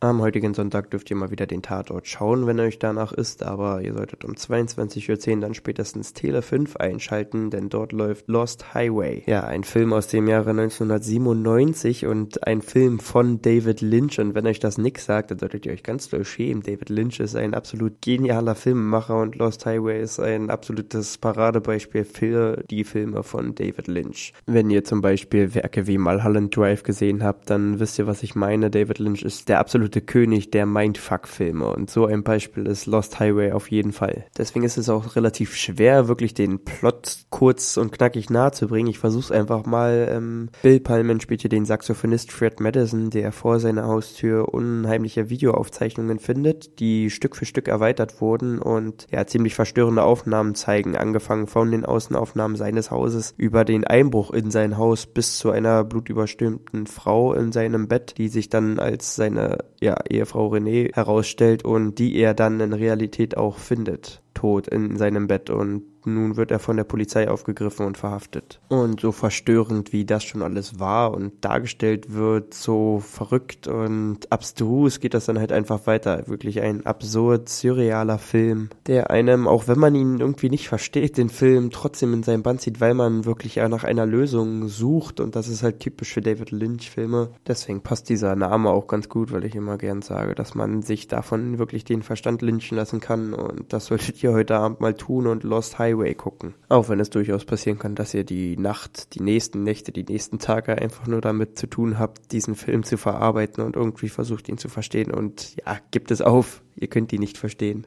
Am heutigen Sonntag dürft ihr mal wieder den Tatort schauen, wenn euch danach ist, aber ihr solltet um 22.10 Uhr dann spätestens Tele 5 einschalten, denn dort läuft Lost Highway. Ja, ein Film aus dem Jahre 1997 und ein Film von David Lynch und wenn euch das nix sagt, dann solltet ihr euch ganz doll schämen. David Lynch ist ein absolut genialer Filmemacher und Lost Highway ist ein absolutes Paradebeispiel für die Filme von David Lynch. Wenn ihr zum Beispiel Werke wie Mulholland Drive gesehen habt, dann wisst ihr, was ich meine. David Lynch ist der absolute absolute König der Mindfuck-Filme und so ein Beispiel ist Lost Highway auf jeden Fall. Deswegen ist es auch relativ schwer, wirklich den Plot kurz und knackig nahe zu bringen. Ich versuch's einfach mal. Ähm, Bill Pullman spielt hier den Saxophonist Fred Madison, der vor seiner Haustür unheimliche Videoaufzeichnungen findet, die Stück für Stück erweitert wurden und ja ziemlich verstörende Aufnahmen zeigen, angefangen von den Außenaufnahmen seines Hauses über den Einbruch in sein Haus bis zu einer blutüberstürmten Frau in seinem Bett, die sich dann als seine ja, Ehefrau René herausstellt und die er dann in Realität auch findet, tot in seinem Bett und nun wird er von der Polizei aufgegriffen und verhaftet. Und so verstörend, wie das schon alles war und dargestellt wird, so verrückt und abstrus geht das dann halt einfach weiter. Wirklich ein absurd, surrealer Film, der einem, auch wenn man ihn irgendwie nicht versteht, den Film trotzdem in seinen Band zieht, weil man wirklich nach einer Lösung sucht und das ist halt typisch für David Lynch-Filme. Deswegen passt dieser Name auch ganz gut, weil ich immer gern sage, dass man sich davon wirklich den Verstand lynchen lassen kann und das solltet ihr heute Abend mal tun und Lost Highway Highway gucken. Auch wenn es durchaus passieren kann, dass ihr die Nacht, die nächsten Nächte, die nächsten Tage einfach nur damit zu tun habt, diesen Film zu verarbeiten und irgendwie versucht ihn zu verstehen und ja, gibt es auf, ihr könnt ihn nicht verstehen.